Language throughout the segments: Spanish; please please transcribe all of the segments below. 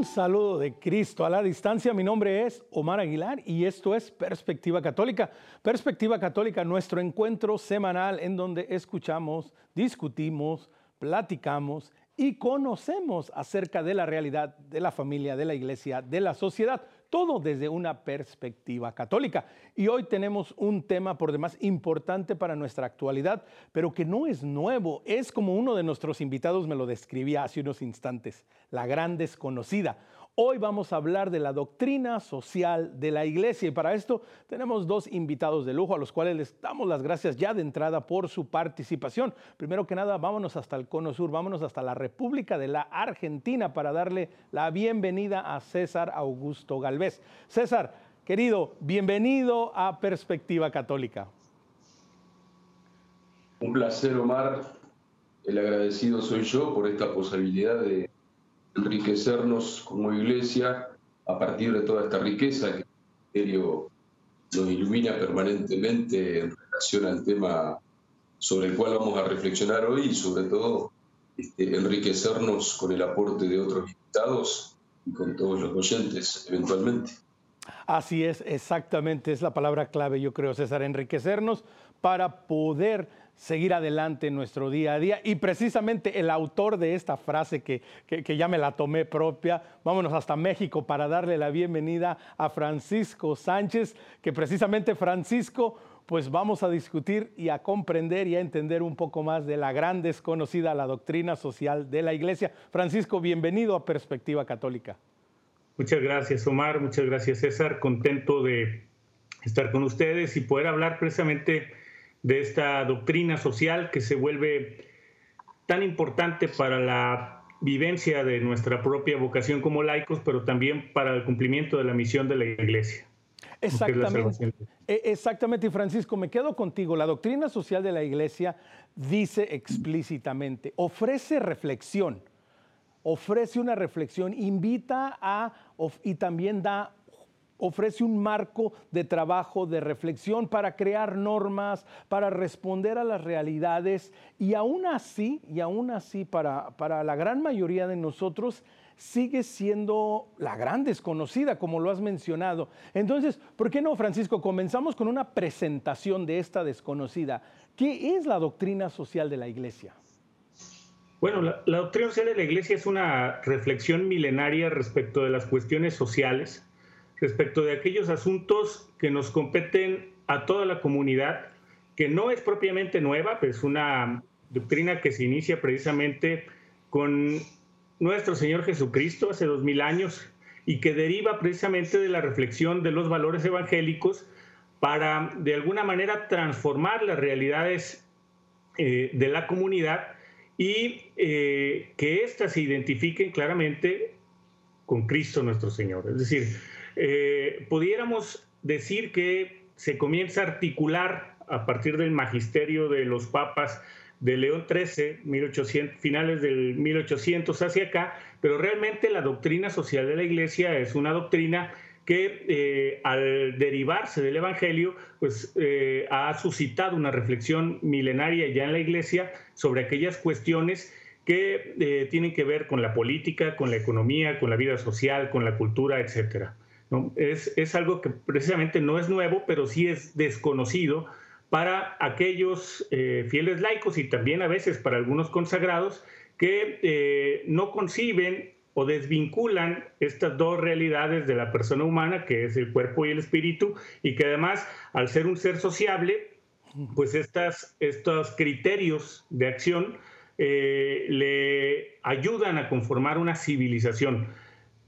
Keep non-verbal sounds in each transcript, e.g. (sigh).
Un saludo de Cristo a la distancia, mi nombre es Omar Aguilar y esto es Perspectiva Católica. Perspectiva Católica, nuestro encuentro semanal en donde escuchamos, discutimos, platicamos y conocemos acerca de la realidad de la familia, de la iglesia, de la sociedad todo desde una perspectiva católica. Y hoy tenemos un tema por demás importante para nuestra actualidad, pero que no es nuevo, es como uno de nuestros invitados me lo describía hace unos instantes, la gran desconocida. Hoy vamos a hablar de la doctrina social de la iglesia y para esto tenemos dos invitados de lujo a los cuales les damos las gracias ya de entrada por su participación. Primero que nada, vámonos hasta el Cono Sur, vámonos hasta la República de la Argentina para darle la bienvenida a César Augusto Galvez. César, querido, bienvenido a Perspectiva Católica. Un placer, Omar. El agradecido soy yo por esta posibilidad de enriquecernos como iglesia a partir de toda esta riqueza que el Ministerio nos ilumina permanentemente en relación al tema sobre el cual vamos a reflexionar hoy y sobre todo este, enriquecernos con el aporte de otros invitados y con todos los oyentes eventualmente. Así es, exactamente, es la palabra clave, yo creo, César, enriquecernos para poder seguir adelante en nuestro día a día. Y precisamente el autor de esta frase que, que, ya me la tomé propia, vámonos hasta México para darle la bienvenida a Francisco Sánchez, que precisamente Francisco, pues vamos a discutir y a comprender y a entender un poco más de la gran desconocida, la doctrina social de la Iglesia. Francisco, bienvenido a Perspectiva Católica. Muchas gracias, Omar. Muchas gracias, César. Contento de estar con ustedes y poder hablar precisamente de esta doctrina social que se vuelve tan importante para la vivencia de nuestra propia vocación como laicos, pero también para el cumplimiento de la misión de la Iglesia. Exactamente. E, exactamente, y Francisco, me quedo contigo. La doctrina social de la Iglesia dice explícitamente, ofrece reflexión, ofrece una reflexión, invita a y también da ofrece un marco de trabajo, de reflexión para crear normas, para responder a las realidades y aún así, y aún así para, para la gran mayoría de nosotros, sigue siendo la gran desconocida, como lo has mencionado. Entonces, ¿por qué no, Francisco? Comenzamos con una presentación de esta desconocida. ¿Qué es la doctrina social de la Iglesia? Bueno, la, la doctrina social de la Iglesia es una reflexión milenaria respecto de las cuestiones sociales respecto de aquellos asuntos que nos competen a toda la comunidad, que no es propiamente nueva, pero es una doctrina que se inicia precisamente con nuestro Señor Jesucristo hace dos mil años y que deriva precisamente de la reflexión de los valores evangélicos para de alguna manera transformar las realidades eh, de la comunidad y eh, que éstas se identifiquen claramente con Cristo nuestro Señor. Es decir, eh, pudiéramos decir que se comienza a articular a partir del magisterio de los papas de León XIII, 1800, finales del 1800 hacia acá, pero realmente la doctrina social de la Iglesia es una doctrina que eh, al derivarse del Evangelio, pues eh, ha suscitado una reflexión milenaria ya en la Iglesia sobre aquellas cuestiones que tienen que ver con la política, con la economía, con la vida social, con la cultura, etcétera. Es, algo que precisamente no es nuevo, pero sí es desconocido para aquellos eh, fieles laicos y también a veces para algunos consagrados que eh, no conciben o desvinculan estas dos realidades de la persona humana, que es el cuerpo y el espíritu, y que además, al ser un ser sociable, pues estas, estos criterios de acción eh, le ayudan a conformar una civilización.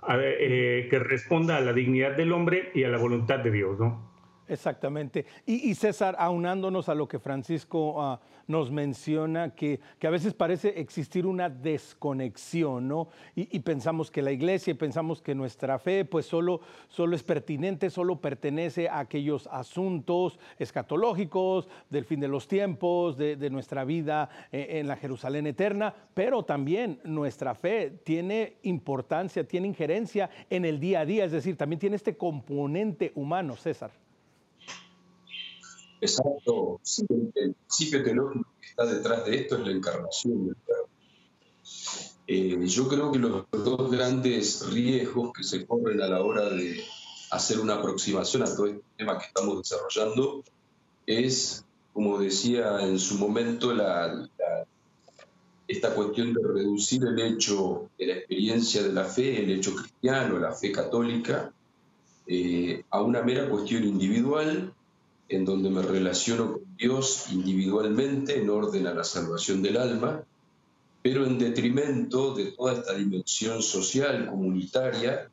Eh, que responda a la dignidad del hombre y a la voluntad de Dios, ¿no? Exactamente. Y, César, aunándonos a lo que Francisco ah, nos menciona, que, a veces parece existir una desconexión, ¿no? Y, pensamos que la iglesia pensamos que nuestra fe, pues solo, solo es pertinente, solo pertenece a aquellos asuntos escatológicos del fin de los tiempos, de, de nuestra vida eh, en la Jerusalén eterna, pero también nuestra fe tiene importancia, tiene injerencia en el día a día, es decir, también tiene este componente humano, César. Exacto, el principio teológico que está detrás de esto es la encarnación del. Eh, yo creo que los dos grandes riesgos que se corren a la hora de hacer una aproximación a todo este tema que estamos desarrollando es, como decía en su momento, la, esta cuestión de reducir el hecho de la experiencia de la fe, el hecho cristiano, la fe católica, eh, a una mera cuestión individual, en donde me relaciono con Dios individualmente en orden a la salvación del alma, pero en detrimento de toda esta dimensión social, comunitaria,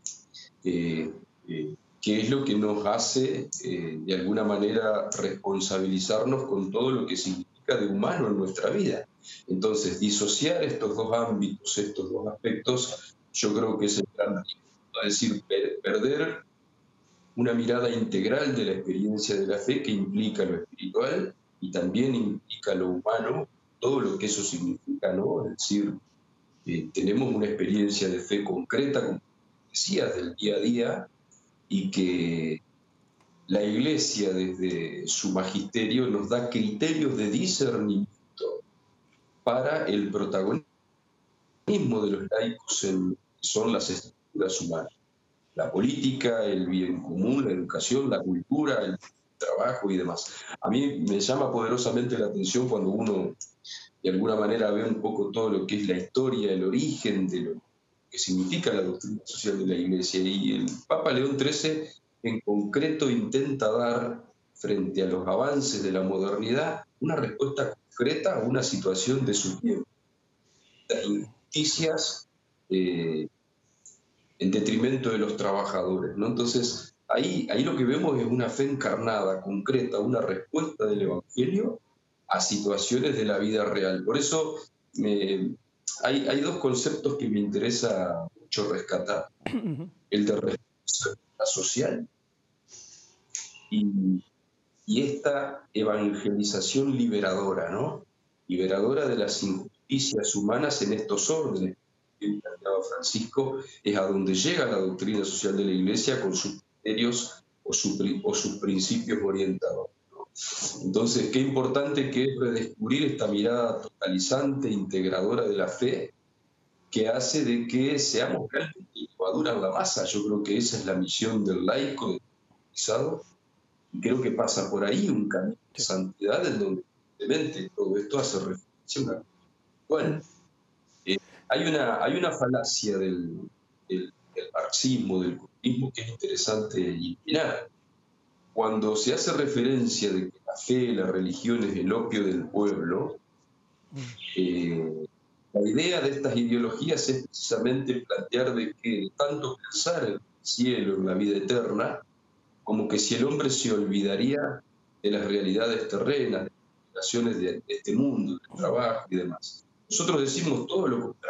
eh, eh, que es lo que nos hace, de alguna manera, responsabilizarnos con todo lo que significa de humano en nuestra vida. Entonces, disociar estos dos ámbitos, estos dos aspectos, yo creo que es el gran es decir, perder una mirada integral de la experiencia de la fe que implica lo espiritual y también implica lo humano, todo lo que eso significa, ¿no? Es decir, eh, tenemos una experiencia de fe concreta, como decías, del día a día, y que la Iglesia desde su magisterio nos da criterios de discernimiento para el protagonismo de los laicos en, son las estructuras humanas. La política, el bien común, la educación, la cultura, el trabajo y demás. A mí me llama poderosamente la atención cuando uno de alguna manera ve un poco todo lo que es la historia, el origen de lo que significa la doctrina social de la Iglesia. Y el Papa León XIII en concreto intenta dar, frente a los avances de la modernidad, una respuesta concreta a una situación de su tiempo. Las injusticias eh, en detrimento de los trabajadores. ¿no? Entonces, ahí, ahí lo que vemos es una fe encarnada, concreta, una respuesta del Evangelio a situaciones de la vida real. Por eso hay, hay, dos conceptos que me interesa mucho rescatar. El de responsabilidad social y y esta evangelización liberadora, ¿no? Liberadora de las injusticias humanas en estos órdenes Francisco, es a donde llega la doctrina social de la Iglesia con sus criterios o, sus principios orientadores. Entonces, qué importante que es redescubrir esta mirada totalizante, integradora de la fe, que hace de que seamos realmente en la masa. Yo creo que esa es la misión del laico, del y creo que pasa por ahí un camino de santidad en donde evidentemente todo esto hace referencia a Bueno, eh, hay, una, hay una falacia del, del, marxismo, del comunismo, que es interesante y Cuando se hace referencia de que la fe, la religión es el opio del pueblo, eh, la idea de estas ideologías es precisamente plantear de que tanto pensar en el cielo, en la vida eterna, como que si el hombre se olvidaría de las realidades terrenas, de las relaciones de, este mundo, del trabajo y demás. Nosotros decimos todo lo contrario.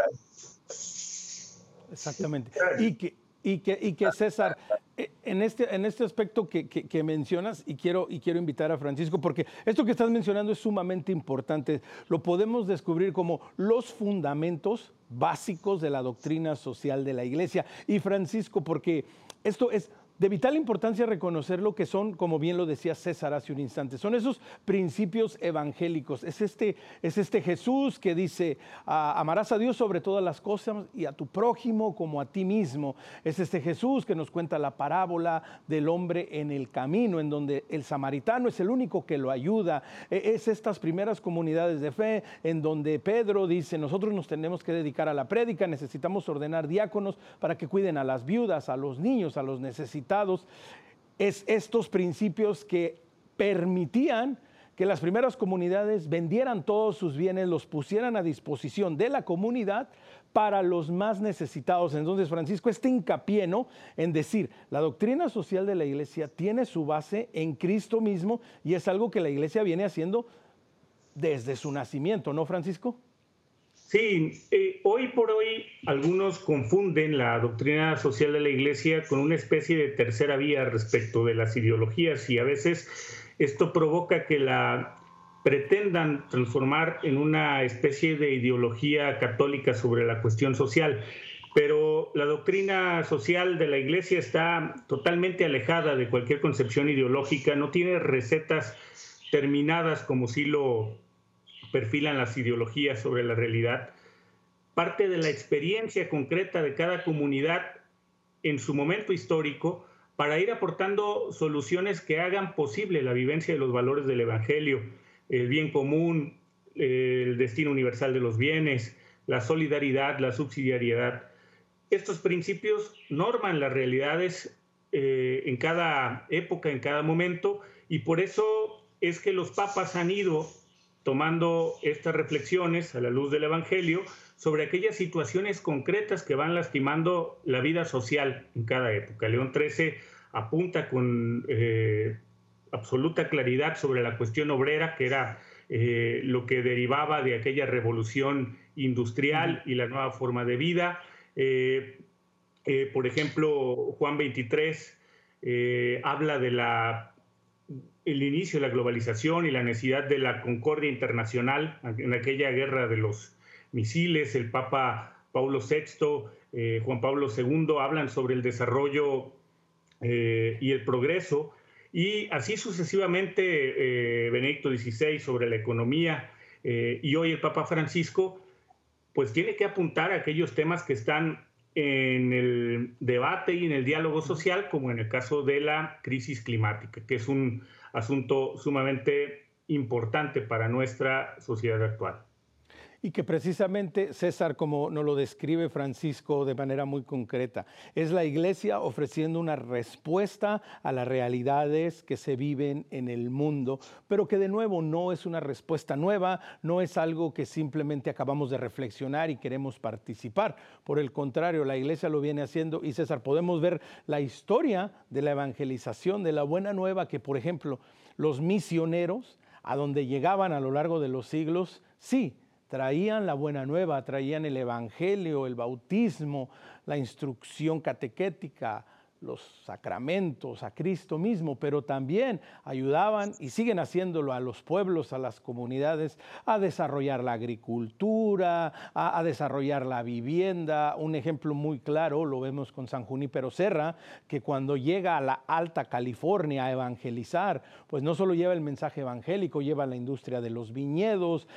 Exactamente. Y que, y que, y que César, eh, en este, en este aspecto que, que, mencionas, y quiero, y quiero invitar a Francisco, porque esto que estás mencionando es sumamente importante, lo podemos descubrir como los fundamentos básicos de la doctrina social de la iglesia. Y Francisco, porque esto es de vital importancia reconocer lo que son, como bien lo decía César hace un instante, son esos principios evangélicos. Es este, es este Jesús que dice, amarás a Dios sobre todas las cosas y a tu prójimo como a ti mismo. Es este Jesús que nos cuenta la parábola del hombre en el camino, en donde el samaritano es el único que lo ayuda. E, es estas primeras comunidades de fe en donde Pedro dice, nosotros nos tenemos que dedicar a la prédica, necesitamos ordenar diáconos para que cuiden a las viudas, a los niños, a los necesitados es estos principios que permitían que las primeras comunidades vendieran todos sus bienes, los pusieran a disposición de la comunidad para los más necesitados. Entonces, Francisco, este hincapié ¿no? en decir, la doctrina social de la iglesia tiene su base en Cristo mismo y es algo que la iglesia viene haciendo desde su nacimiento, ¿no, Francisco? Sí, eh, hoy por hoy algunos confunden la doctrina social de la Iglesia con una especie de tercera vía respecto de las ideologías y a veces esto provoca que la pretendan transformar en una especie de ideología católica sobre la cuestión social. Pero la doctrina social de la Iglesia está totalmente alejada de cualquier concepción ideológica, no tiene recetas terminadas como si lo perfilan las ideologías sobre la realidad. parte de la experiencia concreta de cada comunidad en su momento histórico para ir aportando soluciones que hagan posible la vivencia de los valores del Evangelio, el bien común, el destino universal de los bienes, la solidaridad, la subsidiariedad. Estos principios norman las realidades eh, en cada época, en cada momento, y por eso es que los papas han ido tomando estas reflexiones a la luz del Evangelio sobre aquellas situaciones concretas que van lastimando la vida social en cada época. León XIII apunta con eh, absoluta claridad sobre la cuestión obrera, que era eh, lo que derivaba de aquella revolución industrial y la nueva forma de vida. Eh, por ejemplo, Juan 23 habla de la el inicio de la globalización y la necesidad de la concordia internacional en aquella guerra de los misiles, el Papa Paulo VI, eh, Juan Pablo II hablan sobre el desarrollo eh, y el progreso, y así sucesivamente eh, Benedicto XVI sobre la economía, y hoy el Papa Francisco, pues tiene que apuntar a aquellos temas que están en el debate y en el diálogo social, como en el caso de la crisis climática, que es un asunto sumamente importante para nuestra sociedad actual. Y que precisamente, César, como nos lo describe Francisco de manera muy concreta, es la iglesia ofreciendo una respuesta a las realidades que se viven en el mundo, pero que de nuevo no es una respuesta nueva, no es algo que simplemente acabamos de reflexionar y queremos participar. Por el contrario, la iglesia lo viene haciendo y César, podemos ver la historia de la evangelización, de la buena nueva que, por ejemplo, los misioneros, a donde llegaban a lo largo de los siglos, sí, traían la buena nueva, traían el Evangelio, el bautismo, la instrucción catequética, los sacramentos, a Cristo mismo, pero también ayudaban y siguen haciéndolo a los pueblos, a las comunidades, a desarrollar la agricultura, a, desarrollar la vivienda. Un ejemplo muy claro lo vemos con San Junípero Serra, que cuando llega a la Alta California a evangelizar, pues no solo lleva el mensaje evangélico, lleva la industria de los viñedos,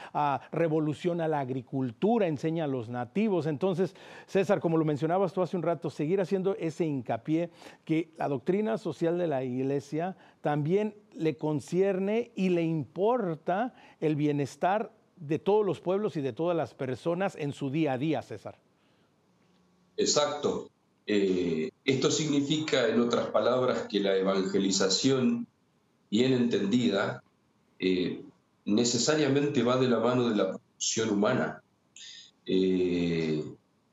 revoluciona la agricultura, enseña a los nativos. Entonces, César, como lo mencionabas tú hace un rato, seguir haciendo ese hincapié que la doctrina social de la iglesia también le concierne y le importa el bienestar de todos los pueblos y de todas las personas en su día a día, César. Exacto. Eh, esto significa, en otras palabras, que la evangelización bien entendida eh, necesariamente va de la mano de la producción humana. Eh,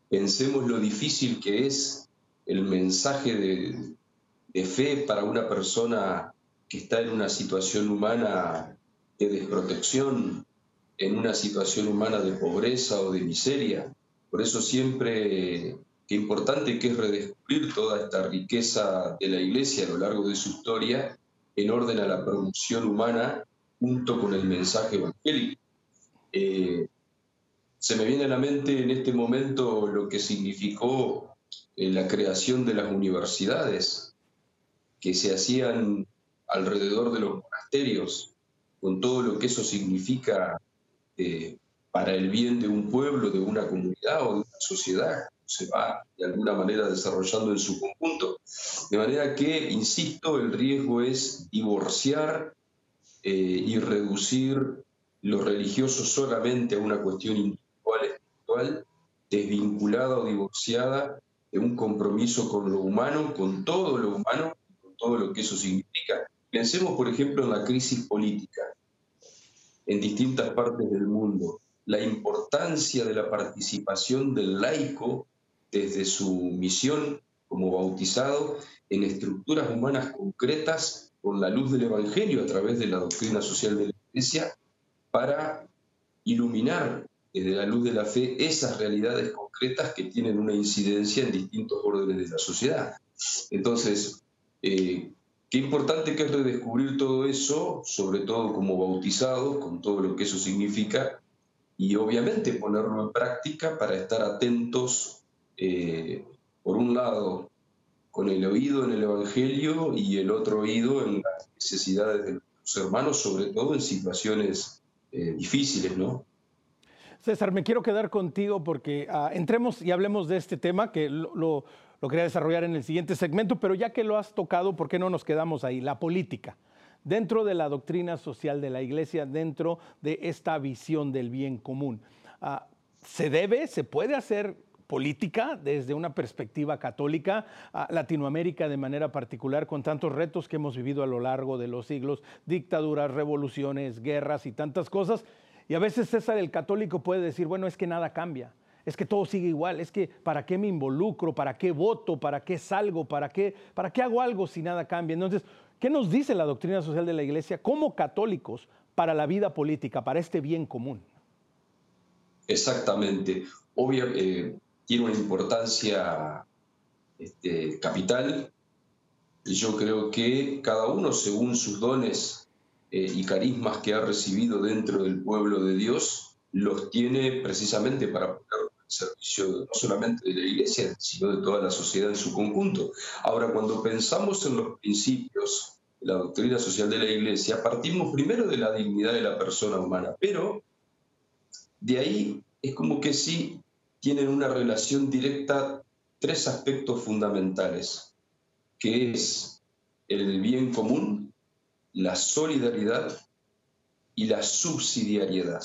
pensemos lo difícil que es el mensaje de, fe para una persona que está en una situación humana de desprotección, en una situación humana de pobreza o de miseria. Por eso siempre qué importante que es redescubrir toda esta riqueza de la Iglesia a lo largo de su historia en orden a la producción humana junto con el mensaje evangélico. Eh, se me viene a la mente en este momento lo que significó la creación de las universidades que se hacían alrededor de los monasterios, con todo lo que eso significa eh, para el bien de un pueblo, de una comunidad o de una sociedad, se va de alguna manera desarrollando en su conjunto. De manera que, insisto, el riesgo es divorciar eh, y reducir lo religioso solamente a una cuestión individual, espiritual, desvinculada o divorciada de un compromiso con lo humano, con todo lo humano, con todo lo que eso significa. Pensemos, por ejemplo, en la crisis política en distintas partes del mundo, la importancia de la participación del laico desde su misión como bautizado en estructuras humanas concretas con la luz del Evangelio a través de la doctrina social de la Iglesia para iluminar desde la luz de la fe esas realidades concretas que tienen una incidencia en distintos órdenes de la sociedad. Entonces, eh, qué importante que es redescubrir todo eso, sobre todo como bautizados, con todo lo que eso significa, y obviamente ponerlo en práctica para estar atentos, eh, por un lado, con el oído en el Evangelio y el otro oído en las necesidades de los hermanos, sobre todo en situaciones eh, difíciles, ¿no? César, me quiero quedar contigo porque ah, entremos y hablemos de este tema que lo, quería desarrollar en el siguiente segmento, pero ya que lo has tocado, ¿por qué no nos quedamos ahí? La política dentro de la doctrina social de la iglesia, dentro de esta visión del bien común. Ah, ¿Se debe, se puede hacer política desde una perspectiva católica, Latinoamérica de manera particular, con tantos retos que hemos vivido a lo largo de los siglos, dictaduras, revoluciones, guerras y tantas cosas. Y a veces César el católico puede decir, bueno, es que nada cambia, es que todo sigue igual, es que ¿para qué me involucro? ¿Para qué voto? ¿Para qué salgo? ¿Para qué, para qué hago algo si nada cambia? Entonces, ¿qué nos dice la doctrina social de la Iglesia como católicos para la vida política, para este bien común? Exactamente. Obviamente, eh, tiene una importancia este, capital. Yo creo que cada uno, según sus dones eh, y carismas que ha recibido dentro del pueblo de Dios, los tiene precisamente para poner al servicio no solamente de la iglesia, sino de toda la sociedad en su conjunto. Ahora, cuando pensamos en los principios de la doctrina social de la iglesia, partimos primero de la dignidad de la persona humana, pero de ahí es como que sí tienen una relación directa tres aspectos fundamentales, que es el bien común, la solidaridad y la subsidiariedad.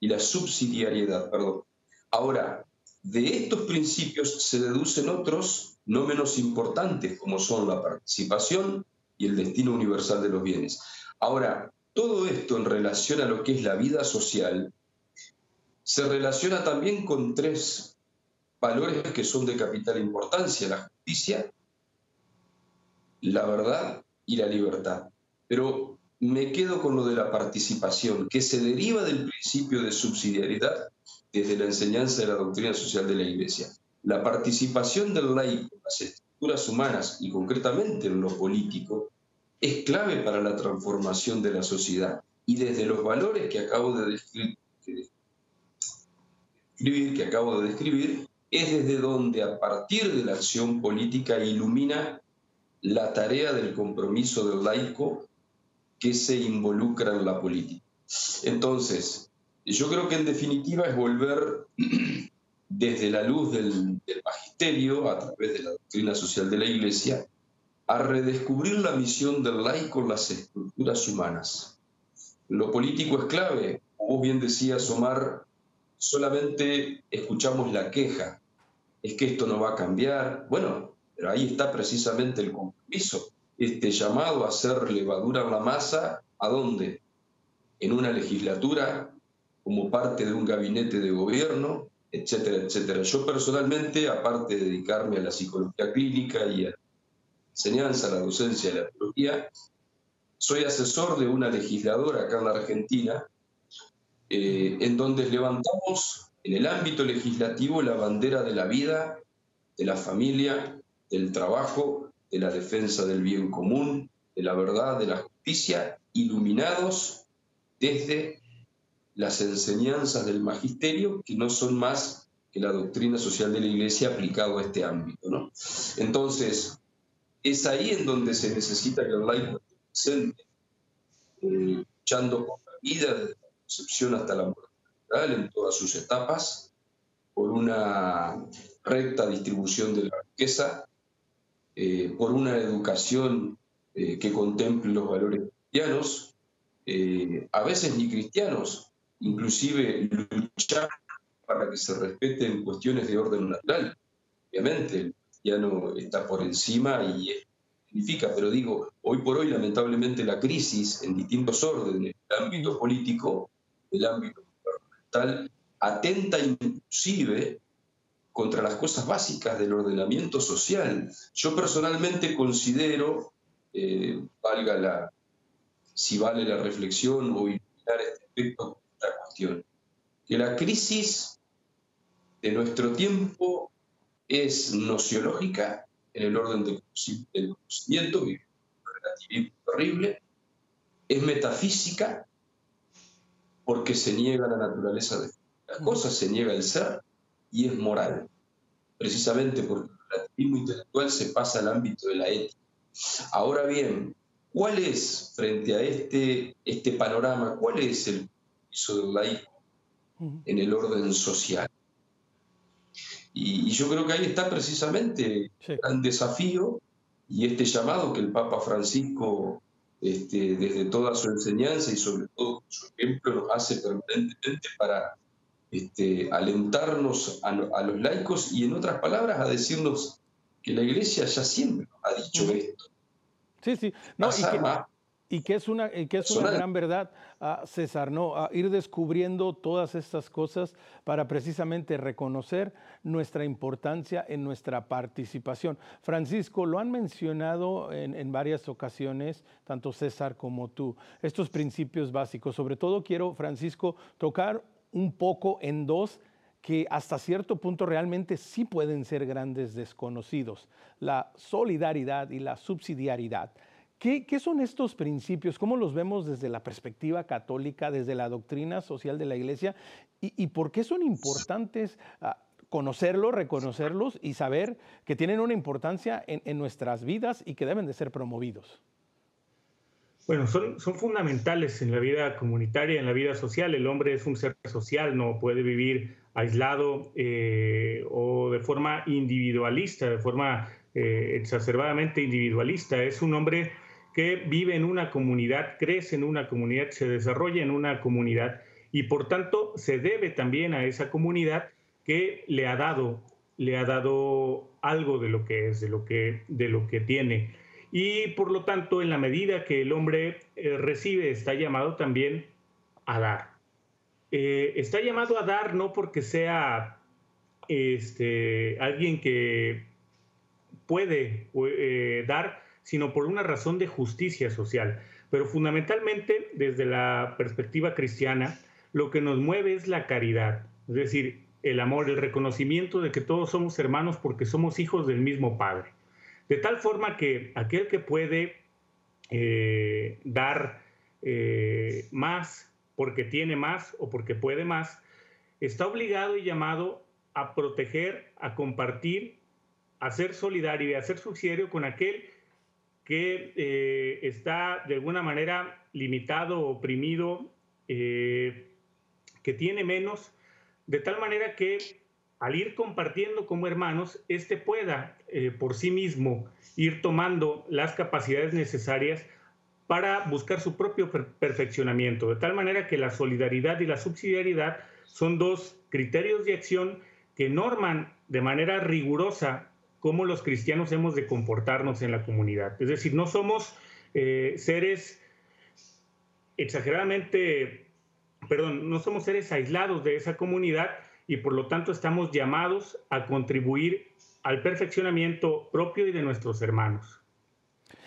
Y la subsidiariedad, perdón. Ahora, de estos principios se deducen otros no menos importantes, como son la participación y el destino universal de los bienes. Ahora, todo esto en relación a lo que es la vida social se relaciona también con tres valores que son de capital importancia, la justicia, la verdad y la libertad. Pero me quedo con lo de la participación, que se deriva del principio de subsidiariedad desde la enseñanza de la doctrina social de la Iglesia. La participación del laico en las estructuras humanas y concretamente en lo político es clave para la transformación de la sociedad. Y desde los valores que acabo de describir, que acabo de describir, es desde donde a partir de la acción política ilumina la tarea del compromiso del laico que se involucra en la política. Entonces, yo creo que en definitiva es volver (clears throat) desde la luz del, magisterio, a través de la doctrina social de la Iglesia, a redescubrir la misión del laico en las estructuras humanas. Lo político es clave. Como bien decía Omar, solamente escuchamos la queja, es que esto no va a cambiar. Bueno, pero ahí está precisamente el compromiso, este llamado a hacer levadura en la masa, ¿a dónde? En una legislatura, como parte de un gabinete de gobierno, etcétera, etcétera. Yo personalmente, aparte de dedicarme a la psicología clínica y a la enseñanza, a la docencia a la teología, soy asesor de una legisladora acá en la Argentina eh, en donde levantamos en el ámbito legislativo la bandera de la vida, de la familia, del trabajo, de la defensa del bien común, de la verdad, de la justicia, iluminados desde las enseñanzas del magisterio, que no son más que la doctrina social de la Iglesia aplicado a este ámbito. ¿no? Entonces, es ahí en donde se necesita que el laico esté presente, eh, luchando por la vida, concepción hasta la muerte en todas sus etapas, por una recta distribución de la riqueza, eh, por una educación eh, que contemple los valores cristianos, eh, a veces ni cristianos, inclusive luchar para que se respeten cuestiones de orden natural. Obviamente, el cristiano está por encima y significa, pero digo, hoy por hoy lamentablemente la crisis en distintos órdenes, el ámbito político, el ámbito gubernamental atenta inclusive contra las cosas básicas del ordenamiento social. Yo personalmente considero, eh, valga la, si vale la reflexión o iluminar este aspecto, esta cuestión, que la crisis de nuestro tiempo es nociológica en el orden del conocimiento, es relativismo terrible, es metafísica porque se niega la naturaleza de las cosas, se niega el ser y es moral, precisamente porque el relativismo intelectual se pasa al ámbito de la ética. Ahora bien, ¿cuál es, frente a este, este panorama, cuál es el piso del laico en el orden social. Y, yo creo que ahí está precisamente el gran desafío y este llamado que el Papa Francisco, este, desde toda su enseñanza y sobre todo su ejemplo, nos hace permanentemente para este, alentarnos a, los laicos y, en otras palabras, a decirnos que la Iglesia ya siempre ha dicho esto. Sí, sí. No, y que es una, que es una gran verdad, uh, César, ¿no? a ir descubriendo todas estas cosas para precisamente reconocer nuestra importancia en nuestra participación. Francisco, lo han mencionado en, en varias ocasiones, tanto César como tú, estos principios básicos. Sobre todo quiero, Francisco, tocar un poco en dos que hasta cierto punto realmente sí pueden ser grandes desconocidos, la solidaridad y la subsidiariedad. ¿Qué, son estos principios? ¿Cómo los vemos desde la perspectiva católica, desde la doctrina social de la Iglesia? ¿Y, por qué son importantes ah, conocerlos, reconocerlos y saber que tienen una importancia en, nuestras vidas y que deben de ser promovidos? Bueno, son, fundamentales en la vida comunitaria, en la vida social. El hombre es un ser social, no puede vivir aislado eh, o de forma individualista, de forma eh, exacerbadamente individualista. Es un hombre que vive en una comunidad, crece en una comunidad, se desarrolla en una comunidad y por tanto se debe también a esa comunidad que le ha dado, le ha dado algo de lo que es, de lo que, de lo que tiene. Y por lo tanto, en la medida que el hombre eh, recibe, está llamado también a dar. Eh, está llamado a dar no porque sea este, alguien que puede eh, dar, sino por una razón de justicia social. Pero fundamentalmente, desde la perspectiva cristiana, lo que nos mueve es la caridad, es decir, el amor, el reconocimiento de que todos somos hermanos porque somos hijos del mismo Padre. De tal forma que aquel que puede eh, dar eh, más porque tiene más o porque puede más, está obligado y llamado a proteger, a compartir, a ser solidario y a ser subsidiario con aquel que eh, está de alguna manera limitado, oprimido, que tiene menos, de tal manera que al ir compartiendo como hermanos, éste pueda eh, por sí mismo ir tomando las capacidades necesarias para buscar su propio perfeccionamiento, de tal manera que la solidaridad y la subsidiariedad son dos criterios de acción que norman de manera rigurosa cómo los cristianos hemos de comportarnos en la comunidad. Es decir, no somos eh, seres exageradamente, perdón, no somos seres aislados de esa comunidad y por lo tanto estamos llamados a contribuir al perfeccionamiento propio y de nuestros hermanos.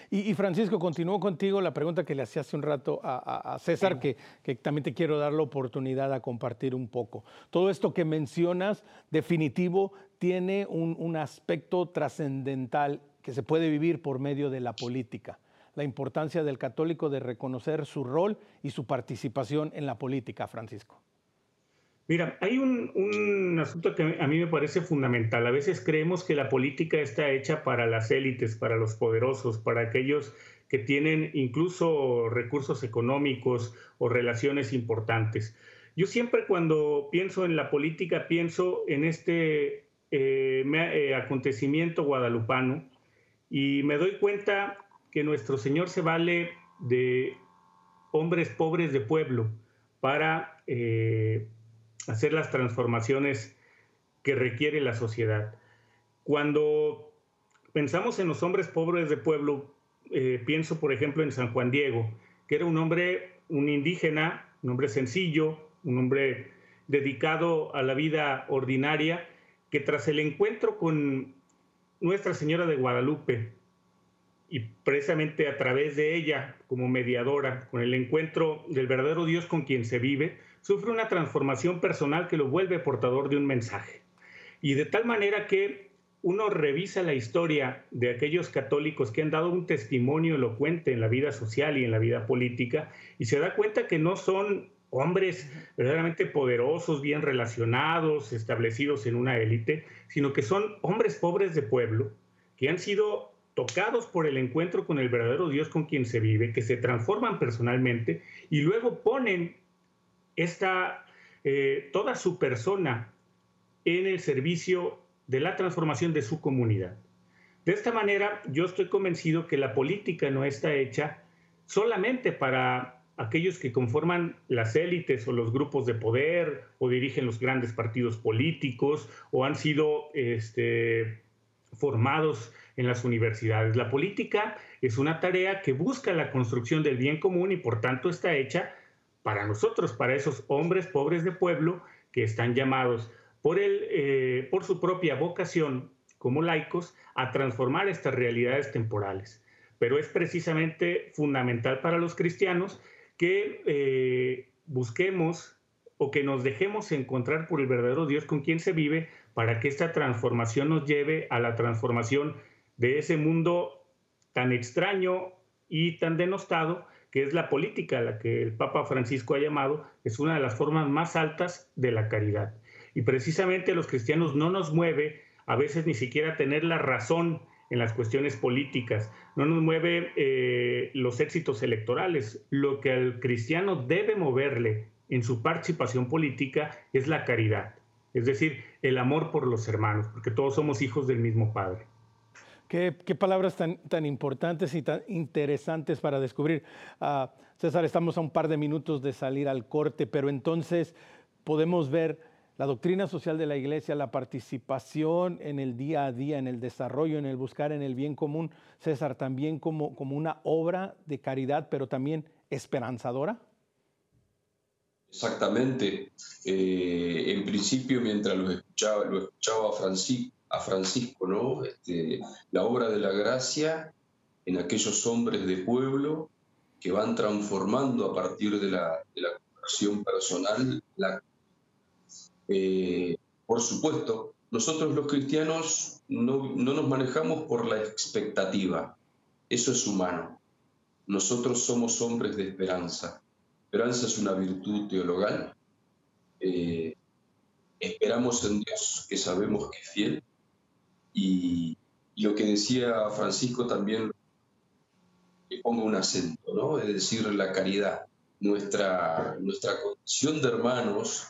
Y, Francisco, continúo contigo la pregunta que le hacía hace un rato a, César, que, que, también te quiero dar la oportunidad a compartir un poco. Todo esto que mencionas, definitivo, tiene un, un aspecto trascendental que se puede vivir por medio de la política. La importancia del católico de reconocer su rol y su participación en la política, Francisco. Mira, hay un, asunto que a mí me parece fundamental. A veces creemos que la política está hecha para las élites, para los poderosos, para aquellos que tienen incluso recursos económicos o relaciones importantes. Yo siempre cuando pienso en la política pienso en este eh, eh, acontecimiento guadalupano y me doy cuenta que nuestro Señor se vale de hombres pobres de pueblo para... Eh, hacer las transformaciones que requiere la sociedad. Cuando pensamos en los hombres pobres de pueblo, eh, pienso por ejemplo en San Juan Diego, que era un hombre, un indígena, un hombre sencillo, un hombre dedicado a la vida ordinaria, que tras el encuentro con Nuestra Señora de Guadalupe, y precisamente a través de ella, como mediadora, con el encuentro del verdadero Dios con quien se vive, sufre una transformación personal que lo vuelve portador de un mensaje. Y de tal manera que uno revisa la historia de aquellos católicos que han dado un testimonio elocuente en la vida social y en la vida política y se da cuenta que no son hombres verdaderamente poderosos, bien relacionados, establecidos en una élite, sino que son hombres pobres de pueblo que han sido tocados por el encuentro con el verdadero Dios con quien se vive, que se transforman personalmente y luego ponen esta eh, toda su persona en el servicio de la transformación de su comunidad. De esta manera, yo estoy convencido que la política no está hecha solamente para aquellos que conforman las élites o los grupos de poder o dirigen los grandes partidos políticos o han sido este, formados en las universidades. La política es una tarea que busca la construcción del bien común y por tanto está hecha para nosotros, para esos hombres pobres de pueblo que están llamados por, el, eh, por su propia vocación como laicos a transformar estas realidades temporales. Pero es precisamente fundamental para los cristianos que eh, busquemos o que nos dejemos encontrar por el verdadero Dios con quien se vive para que esta transformación nos lleve a la transformación de ese mundo tan extraño y tan denostado que es la política, la que el Papa Francisco ha llamado, es una de las formas más altas de la caridad. Y precisamente a los cristianos no nos mueve a veces ni siquiera tener la razón en las cuestiones políticas, no nos mueve eh, los éxitos electorales. Lo que al cristiano debe moverle en su participación política es la caridad, es decir, el amor por los hermanos, porque todos somos hijos del mismo Padre. Qué, palabras tan, tan, importantes y tan interesantes para descubrir. Ah, César, estamos a un par de minutos de salir al corte, pero entonces podemos ver la doctrina social de la iglesia, la participación en el día a día, en el desarrollo, en el buscar en el bien común, César, también como, como una obra de caridad, pero también esperanzadora. Exactamente. Eh, en principio, mientras lo escuchaba, lo escuchaba Francisco, a Francisco, ¿no? Este, la obra de la gracia en aquellos hombres de pueblo que van transformando a partir de la, conversión personal la eh, por supuesto, nosotros los cristianos no, no, nos manejamos por la expectativa, eso es humano. Nosotros somos hombres de esperanza. Esperanza es una virtud teologal. Eh, esperamos en Dios que sabemos que es fiel y, lo que decía Francisco también le pongo un acento, ¿no? Es decir, la caridad. Nuestra, nuestra condición de hermanos,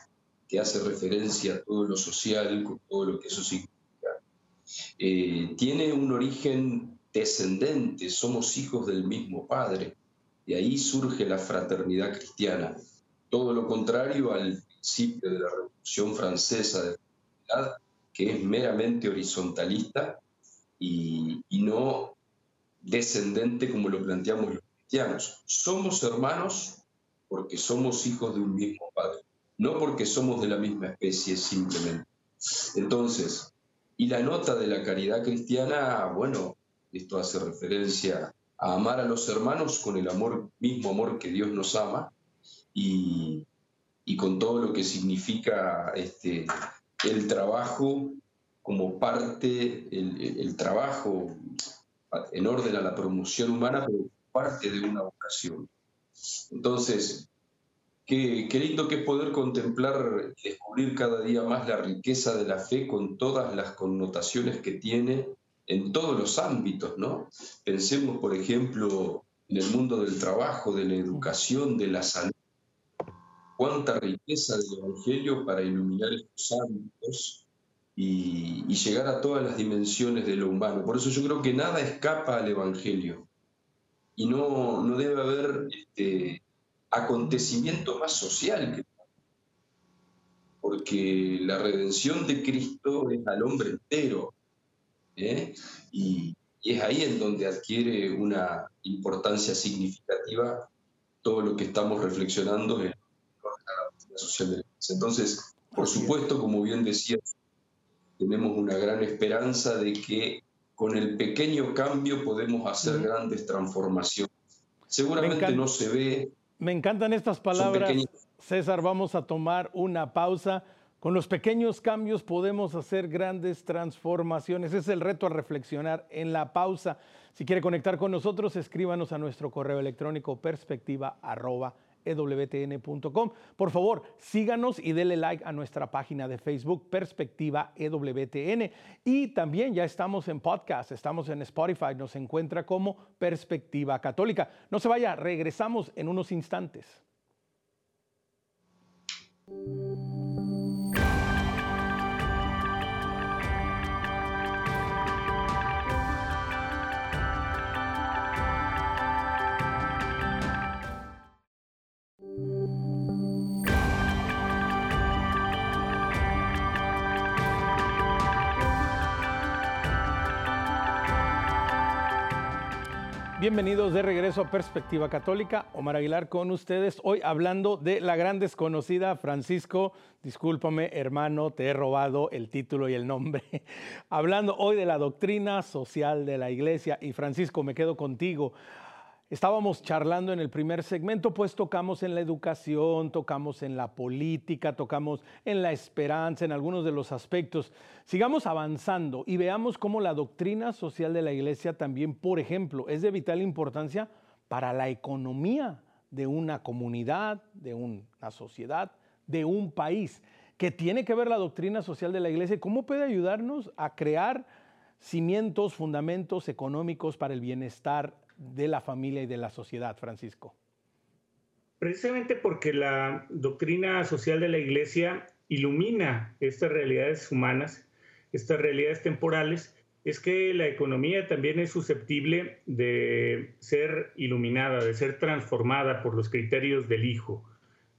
que hace referencia a todo lo social, con todo lo que eso significa, eh, tiene un origen descendente, somos hijos del mismo Padre. Y ahí surge la fraternidad cristiana. Todo lo contrario al principio de la Revolución Francesa de la que es meramente horizontalista y, no descendente como lo planteamos los cristianos. Somos hermanos porque somos hijos de un mismo Padre, no porque somos de la misma especie simplemente. Entonces, y la nota de la caridad cristiana, bueno, esto hace referencia a amar a los hermanos con el amor, mismo amor que Dios nos ama y, y con todo lo que significa este, el trabajo como parte, el, trabajo en orden a la promoción humana, pero parte de una vocación. Entonces, qué, qué lindo que es poder contemplar y descubrir cada día más la riqueza de la fe con todas las connotaciones que tiene en todos los ámbitos, ¿no? Pensemos, por ejemplo, en el mundo del trabajo, de la educación, de la salud, cuánta riqueza del Evangelio para iluminar estos ámbitos y, llegar a todas las dimensiones de lo humano. Por eso yo creo que nada escapa al Evangelio y no, no debe haber este, acontecimiento más social que porque la redención de Cristo es al hombre entero. ¿eh? Y, es ahí en donde adquiere una importancia significativa todo lo que estamos reflexionando en social de la Entonces, por supuesto, como bien decía, tenemos una gran esperanza de que con el pequeño cambio podemos hacer grandes transformaciones. Seguramente no se ve. Me encantan estas palabras. César, vamos a tomar una pausa. Con los pequeños cambios podemos hacer grandes transformaciones. Es el reto a reflexionar en la pausa. Si quiere conectar con nosotros, escríbanos a nuestro correo electrónico perspectiva ewtn.com. Por favor, síganos y denle like a nuestra página de Facebook Perspectiva EWTN. Y también ya estamos en podcast, estamos en Spotify, nos encuentra como Perspectiva Católica. No se vaya, regresamos en unos instantes. Bienvenidos de regreso a Perspectiva Católica. Omar Aguilar con ustedes. Hoy hablando de la gran desconocida Francisco. Discúlpame, hermano, te he robado el título y el nombre. (laughs) hablando hoy de la doctrina social de la iglesia. Y Francisco, me quedo contigo. Estábamos charlando en el primer segmento, pues tocamos en la educación, tocamos en la política, tocamos en la esperanza, en algunos de los aspectos. Sigamos avanzando y veamos cómo la doctrina social de la iglesia también, por ejemplo, es de vital importancia para la economía de una comunidad, de una sociedad, de un país. que tiene que ver la doctrina social de la iglesia? ¿Cómo puede ayudarnos a crear cimientos, fundamentos económicos para el bienestar de la familia y de la sociedad, Francisco? Precisamente porque la doctrina social de la Iglesia ilumina estas realidades humanas, estas realidades temporales, es que la economía también es susceptible de ser iluminada, de ser transformada por los criterios del Hijo,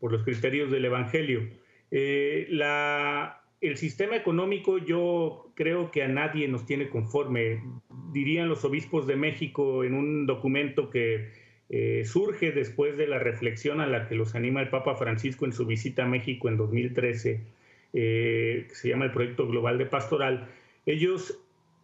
por los criterios del Evangelio. Eh, la el sistema económico yo creo que a nadie nos tiene conforme. Dirían los obispos de México en un documento que eh, surge después de la reflexión a la que los anima el Papa Francisco en su visita a México en 2013, eh, que se llama el Proyecto Global de Pastoral. Ellos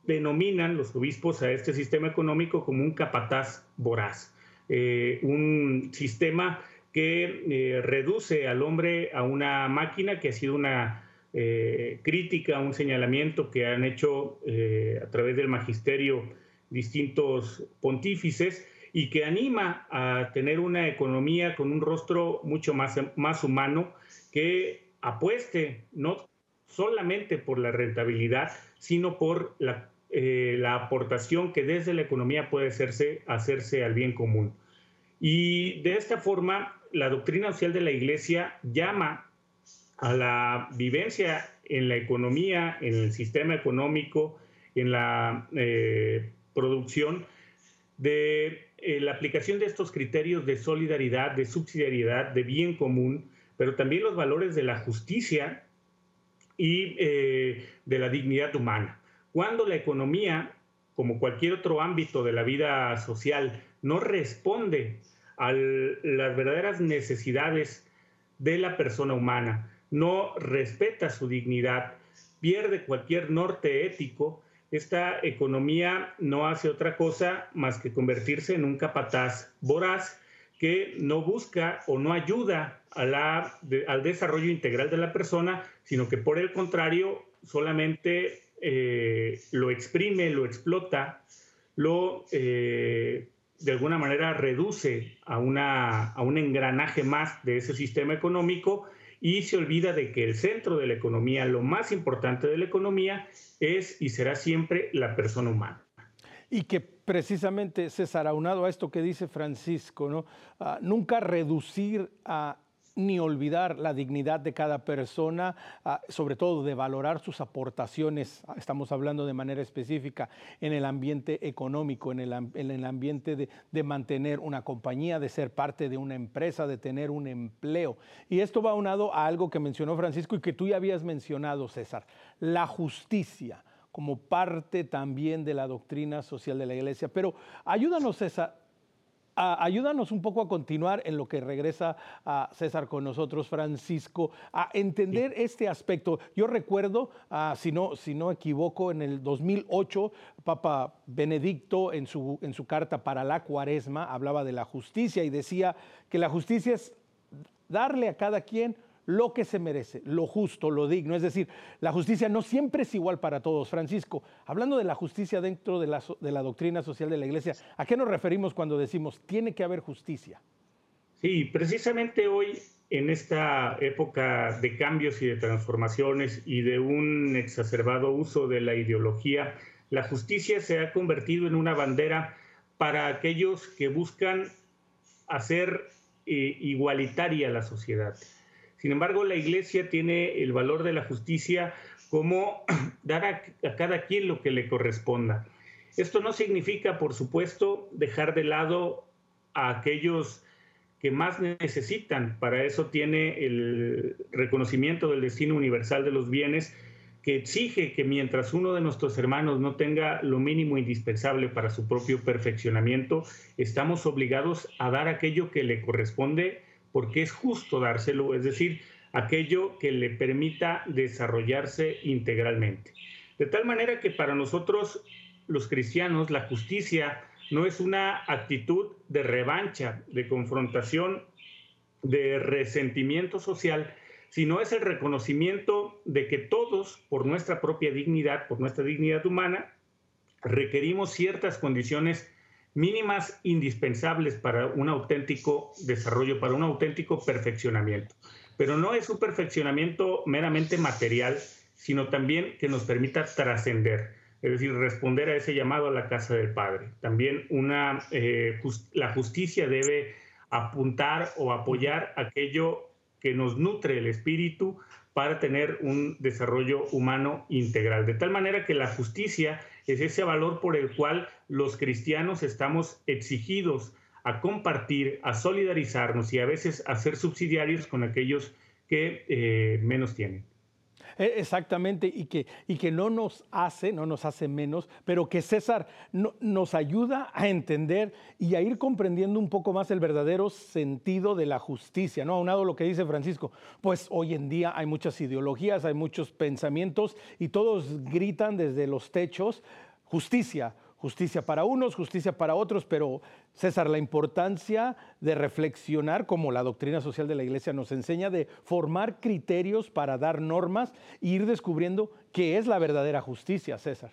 denominan los obispos a este sistema económico como un capataz voraz, eh, un sistema que reduce al hombre a una máquina que ha sido una eh, crítica, un señalamiento que han hecho eh, a través del magisterio distintos pontífices y que anima a tener una economía con un rostro mucho más, más humano que apueste no solamente por la rentabilidad, sino por la, eh, la aportación que desde la economía puede hacerse, hacerse al bien común. Y de esta forma, la doctrina social de la Iglesia llama a la vivencia en la economía, en el sistema económico, en la eh, producción, de eh, la aplicación de estos criterios de solidaridad, de subsidiariedad, de bien común, pero también los valores de la justicia y eh, de la dignidad humana. Cuando la economía, como cualquier otro ámbito de la vida social, no responde a las verdaderas necesidades de la persona humana, no respeta su dignidad, pierde cualquier norte ético, esta economía no hace otra cosa más que convertirse en un capataz voraz que no busca o no ayuda al desarrollo integral de la persona, sino que por el contrario solamente eh, lo exprime, lo explota, lo eh, de alguna manera reduce a, a un engranaje más de ese sistema económico y se olvida de que el centro de la economía, lo más importante de la economía, es y será siempre la persona humana. Y que precisamente, César, aunado a esto que dice Francisco, ¿no? Ah, nunca reducir a ni olvidar la dignidad de cada persona, ah, sobre todo de valorar sus aportaciones, ah, estamos hablando de manera específica, en el ambiente económico, en el, en el ambiente de, de, mantener una compañía, de ser parte de una empresa, de tener un empleo. Y esto va unado a algo que mencionó Francisco y que tú ya habías mencionado, César, la justicia como parte también de la doctrina social de la iglesia. Pero ayúdanos, César, ayúdanos un poco a continuar en lo que regresa a César con nosotros, Francisco, a entender este aspecto. Yo recuerdo, ah, si, no, si no equivoco, en el 2008, Papa Benedicto en su, en su carta para la cuaresma hablaba de la justicia y decía que la justicia es darle a cada quien lo que se merece, lo justo, lo digno. Es decir, la justicia no siempre es igual para todos. Francisco, hablando de la justicia dentro de la, de la doctrina social de la Iglesia, ¿a qué nos referimos cuando decimos tiene que haber justicia? Sí, precisamente hoy, en esta época de cambios y de transformaciones y de un exacerbado uso de la ideología, la justicia se ha convertido en una bandera para aquellos que buscan hacer eh, igualitaria la sociedad sin embargo, la Iglesia tiene el valor de la justicia como (clears throat) dar a, cada quien lo que le corresponda. Esto no significa, por supuesto, dejar de lado a aquellos que más necesitan. Para eso tiene el reconocimiento del destino universal de los bienes, que exige que mientras uno de nuestros hermanos no tenga lo mínimo indispensable para su propio perfeccionamiento, estamos obligados a dar aquello que le corresponde porque es justo dárselo, es decir, aquello que le permita desarrollarse integralmente. De tal manera que para nosotros los cristianos la justicia no es una actitud de revancha, de confrontación, de resentimiento social, sino es el reconocimiento de que todos, por nuestra propia dignidad, por nuestra dignidad humana, requerimos ciertas condiciones mínimas indispensables para un auténtico desarrollo, para un auténtico perfeccionamiento. Pero no es un perfeccionamiento meramente material, sino también que nos permita trascender, es decir, responder a ese llamado a la casa del Padre. También una, eh, la justicia debe apuntar o apoyar aquello que nos nutre el espíritu para tener un desarrollo humano integral. De tal manera que la justicia es ese valor por el cual los cristianos estamos exigidos a compartir, a solidarizarnos y a veces a ser subsidiarios con aquellos que eh, menos tienen. E, exactamente, y que, y que no nos hace, no nos hace menos, pero que César nos ayuda a entender y a ir comprendiendo un poco más el verdadero sentido de la justicia, ¿no? Aunado lo que dice Francisco, pues hoy en día hay muchas ideologías, hay muchos pensamientos y todos gritan desde los techos justicia, justicia para unos, justicia para otros, pero César, la importancia de reflexionar, como la doctrina social de la Iglesia nos enseña, de formar criterios para dar normas e ir descubriendo qué es la verdadera justicia, César.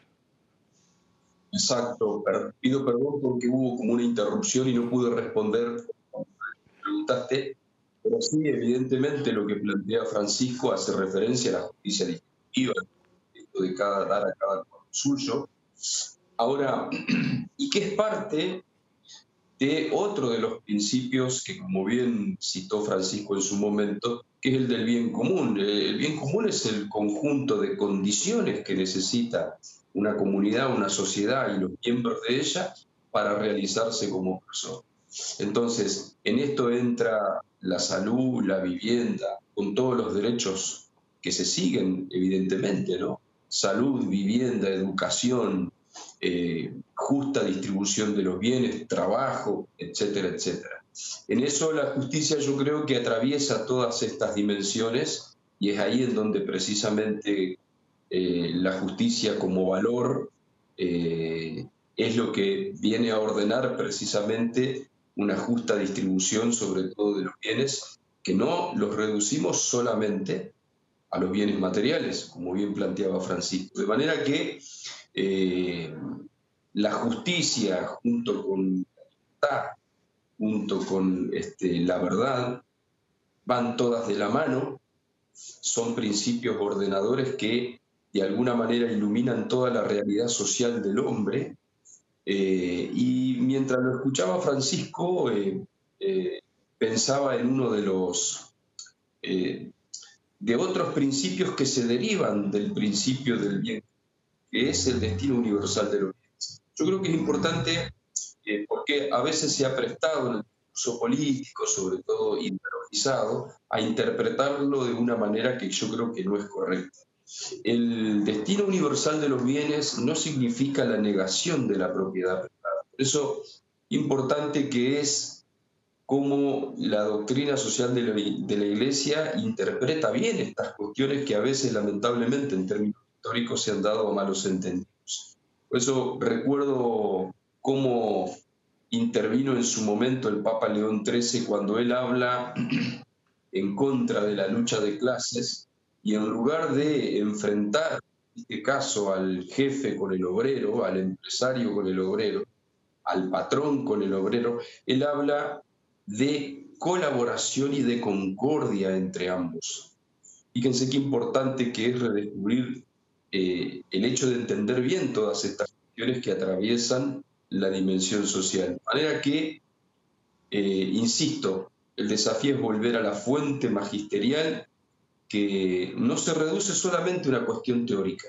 Exacto, pido perdón porque hubo como una interrupción y no pude responder. Preguntaste, pero sí, evidentemente lo que plantea Francisco hace referencia a la justicia distributiva, esto de cada, dar a cada suyo, Ahora, (clears throat) y que es parte de otro de los principios que, como bien citó Francisco en su momento, que es el del bien común. El bien común es el conjunto de condiciones que necesita una comunidad, una sociedad y los miembros de ella para realizarse como persona. Entonces, en esto entra la salud, la vivienda, con todos los derechos que se siguen, evidentemente, ¿no? Salud, vivienda, educación, eh, justa distribución de los bienes, trabajo, etcétera, etcétera. En eso la justicia yo creo que atraviesa todas estas dimensiones y es ahí en donde precisamente eh, la justicia como valor eh, es lo que viene a ordenar precisamente una justa distribución sobre todo de los bienes, que no los reducimos solamente a los bienes materiales, como bien planteaba Francisco. De manera que eh, la justicia junto con la junto con este, la verdad, van todas de la mano, son principios ordenadores que de alguna manera iluminan toda la realidad social del hombre. Eh, y mientras lo escuchaba Francisco, eh, pensaba en uno de los de otros principios que se derivan del principio del bien que es el destino universal de los bienes. Yo creo que es importante eh, porque a veces se ha prestado en el discurso político, sobre todo ideologizado, a interpretarlo de una manera que yo creo que no es correcta. El destino universal de los bienes no significa la negación de la propiedad privada. Por eso, importante que es cómo la doctrina social de la, de la Iglesia interpreta bien estas cuestiones que a veces, lamentablemente, en términos históricos se han dado malos entendidos. Por eso recuerdo cómo intervino en su momento el Papa León XIII cuando él habla (clears throat) en contra de la lucha de clases y en lugar de enfrentar, en este caso, al jefe con el obrero, al empresario con el obrero, al patrón con el obrero, él habla de colaboración y de concordia entre ambos. Fíjense qué importante que es redescubrir eh, el hecho de entender bien todas estas cuestiones que atraviesan la dimensión social. De manera que, eh, insisto, el desafío es volver a la fuente magisterial que no se reduce solamente a una cuestión teórica.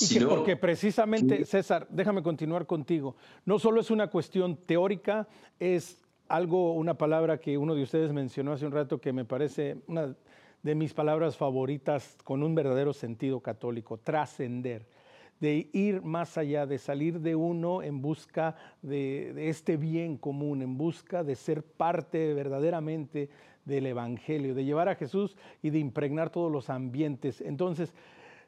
Y que porque precisamente, César, déjame continuar contigo, no solo es una cuestión teórica, es algo, una palabra que uno de ustedes mencionó hace un rato que me parece una de mis palabras favoritas con un verdadero sentido católico, trascender de ir más allá, de salir de uno en busca de, de, este bien común, en busca de ser parte verdaderamente del Evangelio, de llevar a Jesús y de impregnar todos los ambientes. Entonces,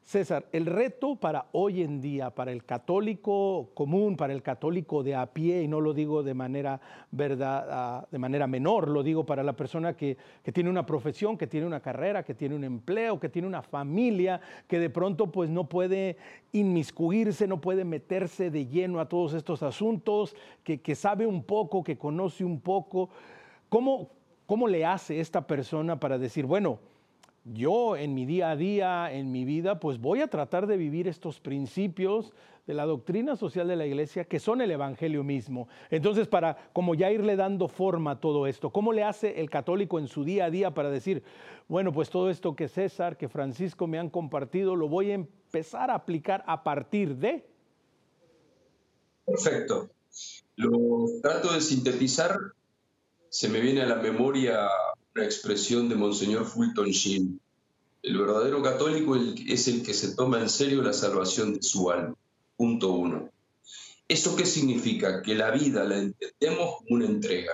César, el reto para hoy en día, para el católico común, para el católico de a pie, y no lo digo de manera, verdad, ah, de manera menor, lo digo para la persona que, que, tiene una profesión, que tiene una carrera, que tiene un empleo, que tiene una familia, que de pronto pues no puede inmiscuirse, no puede meterse de lleno a todos estos asuntos, que, que sabe un poco, que conoce un poco. ¿Cómo, ¿Cómo le hace esta persona para decir, bueno, yo en mi día a día, en mi vida, pues voy a tratar de vivir estos principios de la doctrina social de la iglesia que son el evangelio mismo. Entonces, para como ya irle dando forma a todo esto, ¿cómo le hace el católico en su día a día para decir, bueno, pues todo esto que César, que Francisco me han compartido, lo voy a empezar a aplicar a partir de? Perfecto. Lo trato de sintetizar. Se me viene a la memoria una expresión de Monseñor Fulton Sheen. El verdadero católico es el que se toma en serio la salvación de su alma. Punto uno. ¿Eso qué significa? Que la vida la entendemos como una entrega.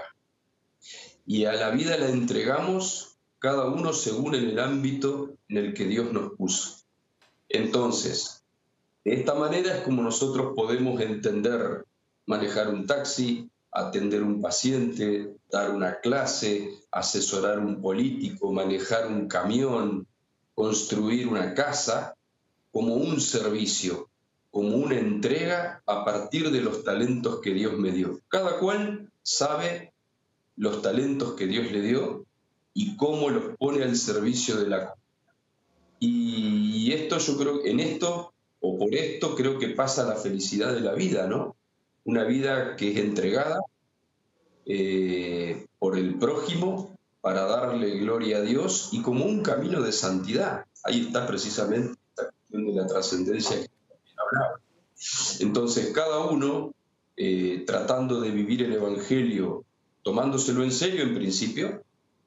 Y a la vida la entregamos cada uno según en el ámbito en el que Dios nos puso. Entonces, de esta manera es como nosotros podemos entender manejar un taxi, atender un paciente, dar una clase, asesorar un político, manejar un camión, construir una casa, como un servicio, como una entrega a partir de los talentos que Dios me dio. Cada cual sabe los talentos que Dios le dio y cómo los pone al servicio de la. Y esto yo creo, en esto o por esto creo que pasa la felicidad de la vida, ¿no? Una vida que es entregada eh, por el prójimo para darle gloria a Dios y como un camino de santidad. Ahí está precisamente esta cuestión de la trascendencia que también hablaba. Entonces, cada uno eh, tratando de vivir el Evangelio, tomándoselo en serio en principio,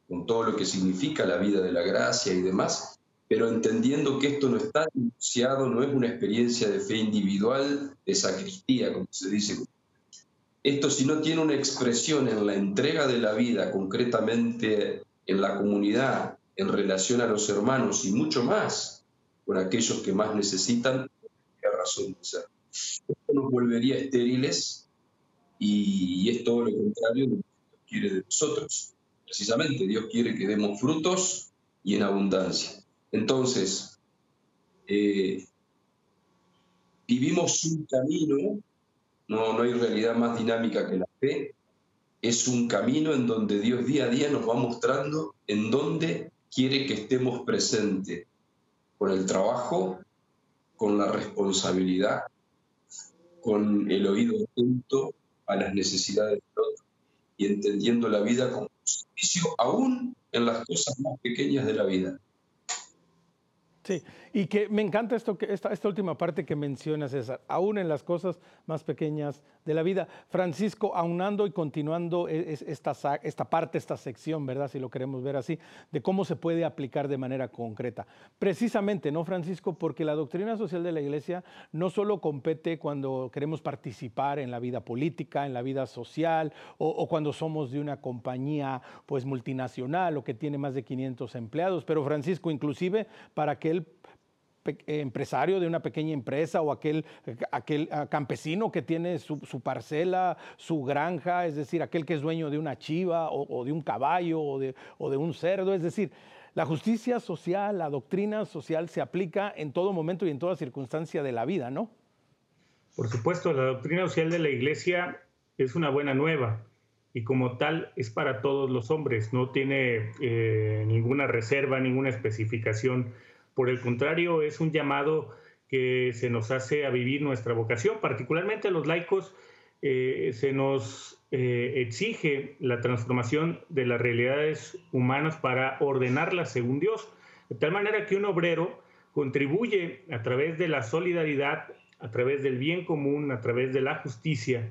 con todo lo que significa la vida de la gracia y demás, pero entendiendo que esto no está anunciado, no es una experiencia de fe individual, de sacristía, como se dice. Esto si no tiene una expresión en la entrega de la vida, concretamente en la comunidad, en relación a los hermanos y mucho más con aquellos que más necesitan, qué razón de ser. Esto nos volvería estériles y, es todo lo contrario de lo que Dios quiere de nosotros. Precisamente Dios quiere que demos frutos y en abundancia. Entonces, eh, vivimos un camino, no, no hay realidad más dinámica que la fe, es un camino en donde Dios día a día nos va mostrando en dónde quiere que estemos presentes, con el trabajo, con la responsabilidad, con el oído atento a las necesidades del otro y entendiendo la vida como un servicio aún en las cosas más pequeñas de la vida. Sí, y que me encanta esto que, esta, esta, última parte que mencionas, César, aún en las cosas más pequeñas de la vida. Francisco, aunando y continuando e, esta, esta parte, esta sección, ¿verdad? Si lo queremos ver así, de cómo se puede aplicar de manera concreta. Precisamente, ¿no, Francisco? Porque la doctrina social de la Iglesia no solo compete cuando queremos participar en la vida política, en la vida social, o, o cuando somos de una compañía pues multinacional o que tiene más de 500 empleados, pero Francisco, inclusive para que el empresario de una pequeña empresa o aquel, aquel ah, campesino que tiene su, parcela, su granja, es decir, aquel que es dueño de una chiva o, de un caballo o de, o de un cerdo, es decir, la justicia social, la doctrina social se aplica en todo momento y en toda circunstancia de la vida, ¿no? Por supuesto, la doctrina social de la Iglesia es una buena nueva y como tal es para todos los hombres, no tiene eh, ninguna reserva, ninguna especificación por el contrario, es un llamado que se nos hace a vivir nuestra vocación, particularmente los laicos. Eh, se nos eh, exige la transformación de las realidades humanas para ordenarlas según Dios, de tal manera que un obrero contribuye a través de la solidaridad, a través del bien común, a través de la justicia,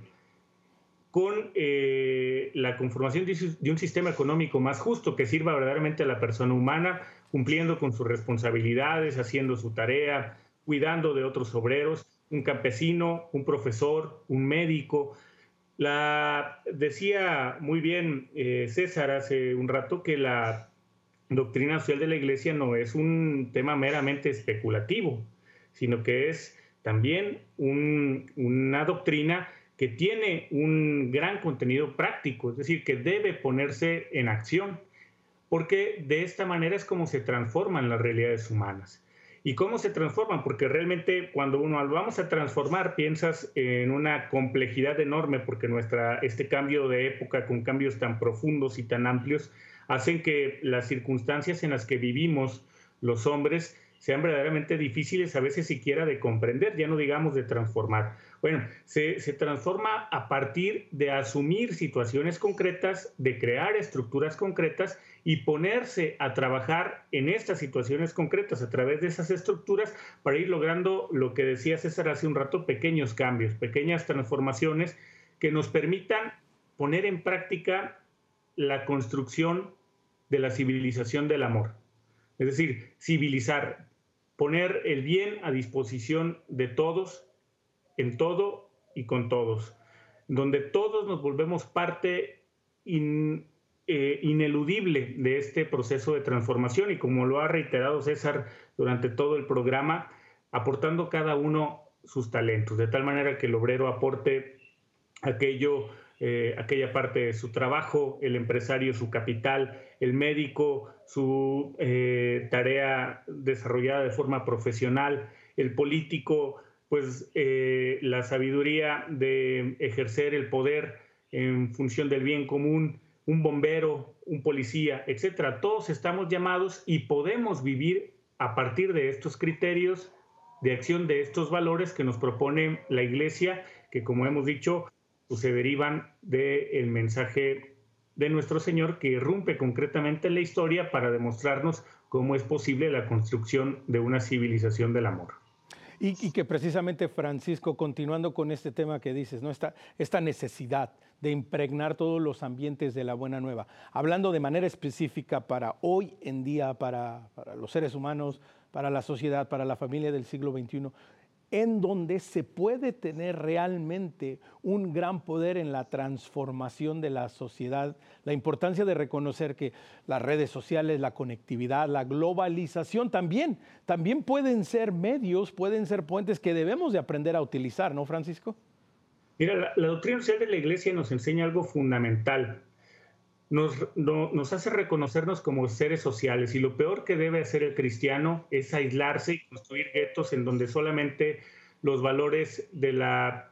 con eh, la conformación de un sistema económico más justo que sirva verdaderamente a la persona humana cumpliendo con sus responsabilidades, haciendo su tarea, cuidando de otros obreros, un campesino, un profesor, un médico. La, decía muy bien eh, César hace un rato que la doctrina social de la Iglesia no es un tema meramente especulativo, sino que es también una doctrina que tiene un gran contenido práctico, es decir, que debe ponerse en acción, porque de esta manera es como se transforman las realidades humanas. ¿Y cómo se transforman? Porque realmente cuando uno vamos a transformar, piensas en una complejidad enorme, porque nuestra, este cambio de época con cambios tan profundos y tan amplios hacen que las circunstancias en las que vivimos los hombres sean verdaderamente difíciles a veces siquiera de comprender, ya no digamos de transformar. Bueno, se, transforma a partir de asumir situaciones concretas, de crear estructuras concretas y ponerse a trabajar en estas situaciones concretas a través de esas estructuras para ir logrando lo que decía César hace un rato, pequeños cambios, pequeñas transformaciones que nos permitan poner en práctica la construcción de la civilización del amor. Es decir, civilizar, poner el bien a disposición de todos, en todo y con todos, donde todos nos volvemos parte eh, ineludible de este proceso de transformación y como lo ha reiterado César durante todo el programa, aportando cada uno sus talentos, de tal manera que el obrero aporte aquello, eh, aquella parte de su trabajo, el empresario su capital, el médico su eh, tarea desarrollada de forma profesional, el político pues eh, la sabiduría de ejercer el poder en función del bien común, un bombero, un policía, etcétera. Todos estamos llamados y podemos vivir a partir de estos criterios de acción, de estos valores que nos propone la Iglesia, que como hemos dicho, pues, se derivan del mensaje de nuestro Señor que irrumpe concretamente en la historia para demostrarnos cómo es posible la construcción de una civilización del amor. Y, que precisamente Francisco, continuando con este tema que dices, ¿no? esta, esta necesidad de impregnar todos los ambientes de la buena nueva, hablando de manera específica para hoy en día, para, para los seres humanos, para la sociedad, para la familia del siglo XXI, en donde se puede tener realmente un gran poder en la transformación de la sociedad, la importancia de reconocer que las redes sociales, la conectividad, la globalización también, también pueden ser medios, pueden ser puentes que debemos de aprender a utilizar, ¿no, Francisco? Mira, la, doctrina social de la Iglesia nos enseña algo fundamental nos, hace reconocernos como seres sociales y lo peor que debe hacer el cristiano es aislarse y construir guetos en donde solamente los valores de la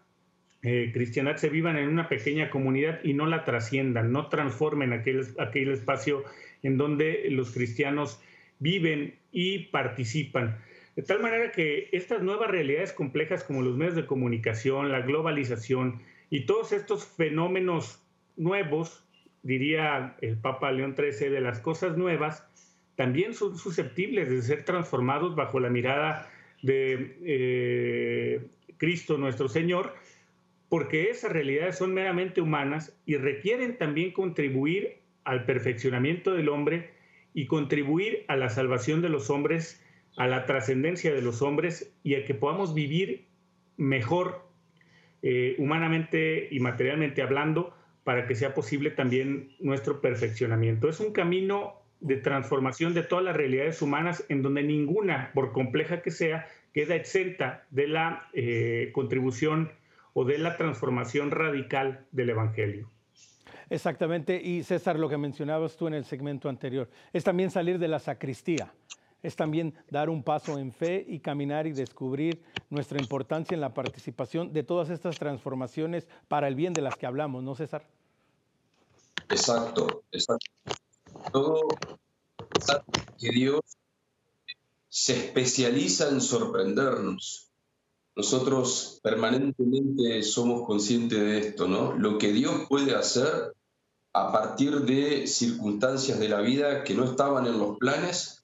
eh, cristiandad se vivan en una pequeña comunidad y no la trasciendan, no transformen aquel, aquel espacio en donde los cristianos viven y participan. De tal manera que estas nuevas realidades complejas como los medios de comunicación, la globalización y todos estos fenómenos nuevos diría el Papa León XIII, de las cosas nuevas, también son susceptibles de ser transformados bajo la mirada de eh, Cristo nuestro Señor, porque esas realidades son meramente humanas y requieren también contribuir al perfeccionamiento del hombre y contribuir a la salvación de los hombres, a la trascendencia de los hombres y a que podamos vivir mejor eh, humanamente y materialmente hablando, para que sea posible también nuestro perfeccionamiento. Es un camino de transformación de todas las realidades humanas en donde ninguna, por compleja que sea, queda exenta de la eh, contribución o de la transformación radical del Evangelio. Exactamente, y César, lo que mencionabas tú en el segmento anterior, es también salir de la sacristía, es también dar un paso en fe y caminar y descubrir nuestra importancia en la participación de todas estas transformaciones para el bien de las que hablamos, ¿no, César? Exacto, exacto. Todo que Dios se especializa en sorprendernos. Nosotros permanentemente somos conscientes de esto, ¿no? Lo que Dios puede hacer a partir de circunstancias de la vida que no estaban en los planes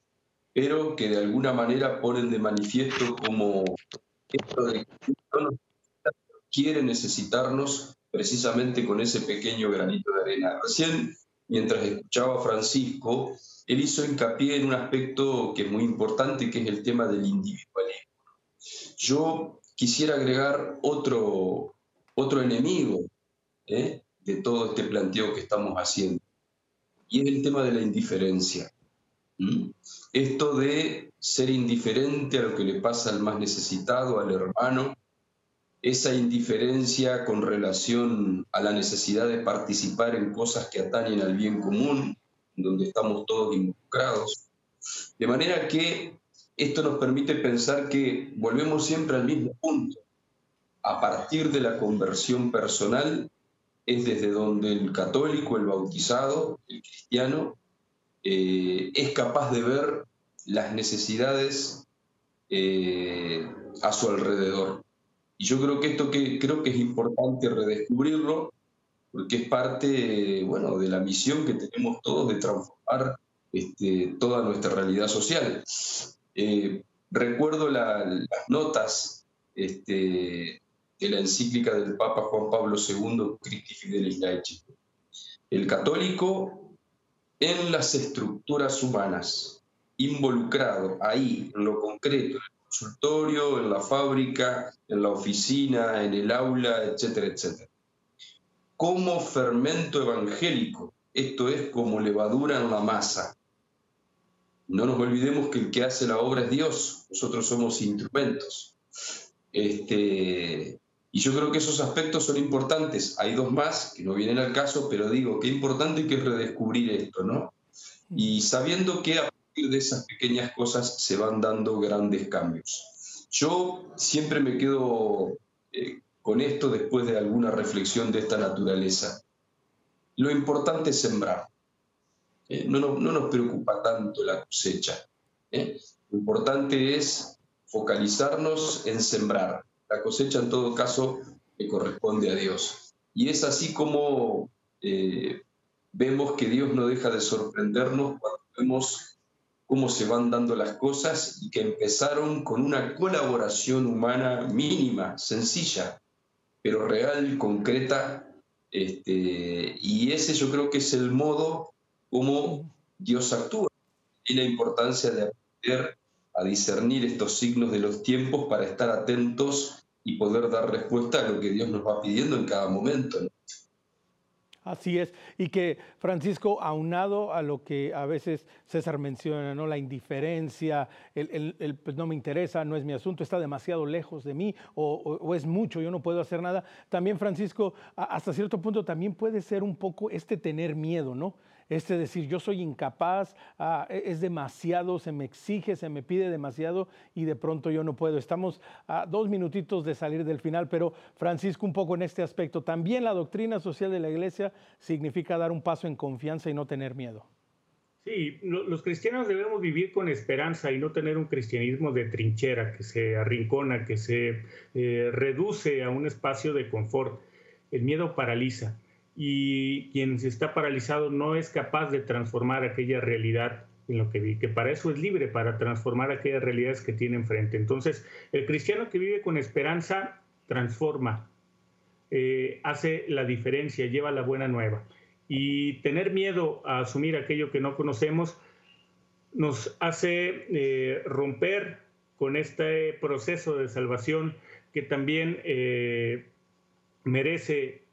pero que de alguna manera ponen de manifiesto como esto de que quiere necesitarnos precisamente con ese pequeño granito de arena. Recién, mientras escuchaba a Francisco, él hizo hincapié en un aspecto que es muy importante, que es el tema del individualismo. Yo quisiera agregar otro, otro enemigo ¿eh? de todo este planteo que estamos haciendo, y es el tema de la indiferencia. Esto de ser indiferente a lo que le pasa al más necesitado, al hermano, esa indiferencia con relación a la necesidad de participar en cosas que atañen al bien común, donde estamos todos involucrados. De manera que esto nos permite pensar que volvemos siempre al mismo punto. A partir de la conversión personal es desde donde el católico, el bautizado, el cristiano, eh, es capaz de ver las necesidades eh, a su alrededor. Y yo creo que esto que, creo que es importante redescubrirlo, porque es parte bueno, de la misión que tenemos todos de transformar este, toda nuestra realidad social. Eh, recuerdo las notas este, de la encíclica del Papa Juan Pablo II, Christi Fidelis Laici. El católico en las estructuras humanas, involucrado ahí, en lo concreto, consultorio, en la fábrica, en la oficina, en el aula, etcétera, etcétera. Como fermento evangélico, esto es como levadura en la masa. No nos olvidemos que el que hace la obra es Dios, nosotros somos instrumentos. Este, y yo creo que esos aspectos son importantes. Hay dos más que no vienen al caso, pero digo, qué importante que es redescubrir esto, ¿no? Y sabiendo que de esas pequeñas cosas se van dando grandes cambios. Yo siempre me quedo eh, con esto después de alguna reflexión de esta naturaleza. Lo importante es sembrar. Eh, no, nos preocupa tanto la cosecha. ¿eh? Lo importante es focalizarnos en sembrar. La cosecha en todo caso le corresponde a Dios. Y es así como vemos que Dios no deja de sorprendernos cuando vemos cómo se van dando las cosas y que empezaron con una colaboración humana mínima, sencilla, pero real, concreta. Este, y ese yo creo que es el modo como Dios actúa y la importancia de aprender a discernir estos signos de los tiempos para estar atentos y poder dar respuesta a lo que Dios nos va pidiendo en cada momento. Así es. Y que Francisco, aunado a lo que a veces César menciona, ¿no? La indiferencia, el, pues no me interesa, no es mi asunto, está demasiado lejos de mí o, es mucho, yo no puedo hacer nada. También, Francisco, hasta cierto punto también puede ser un poco este tener miedo, ¿no? Este decir yo soy incapaz, ah, e, es demasiado, se me exige, se me pide demasiado y de pronto yo no puedo. Estamos a dos minutitos de salir del final, pero Francisco, un poco en este aspecto, también la doctrina social de la iglesia significa dar un paso en confianza y no tener miedo. Sí, los cristianos debemos vivir con esperanza y no tener un cristianismo de trinchera que se arrincona, que se eh, reduce a un espacio de confort. El miedo paraliza y quien está paralizado no es capaz de transformar aquella realidad en lo que vi, que para eso es libre, para transformar aquellas realidades que tiene enfrente. Entonces, el cristiano que vive con esperanza transforma, eh, hace la diferencia, lleva la buena nueva. Y tener miedo a asumir aquello que no conocemos nos hace eh, romper con este proceso de salvación que también eh, merece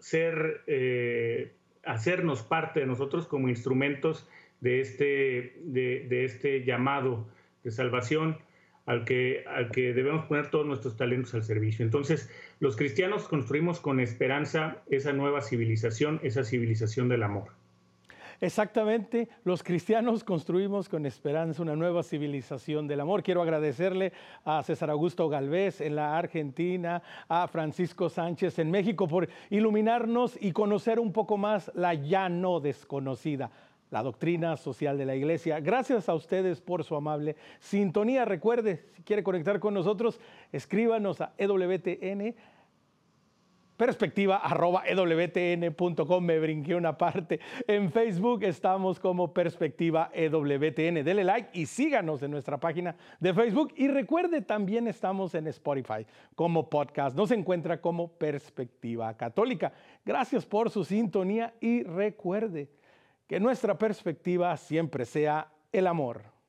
ser, eh, hacernos parte de nosotros como instrumentos de este, de, este llamado de salvación al que, al que debemos poner todos nuestros talentos al servicio. Entonces, los cristianos construimos con esperanza esa nueva civilización, esa civilización del amor. Exactamente, los cristianos construimos con esperanza una nueva civilización del amor. Quiero agradecerle a César Augusto Galvez en la Argentina, a Francisco Sánchez en México por iluminarnos y conocer un poco más la ya no desconocida la doctrina social de la iglesia. Gracias a ustedes por su amable sintonía. Recuerde, si quiere conectar con nosotros, escríbanos a EWTN perspectiva arroba me brinqué una parte. En Facebook estamos como perspectiva EWTN. Dele like y síganos en nuestra página de Facebook. Y recuerde, también estamos en Spotify como podcast. Nos encuentra como perspectiva católica. Gracias por su sintonía y recuerde que nuestra perspectiva siempre sea el amor.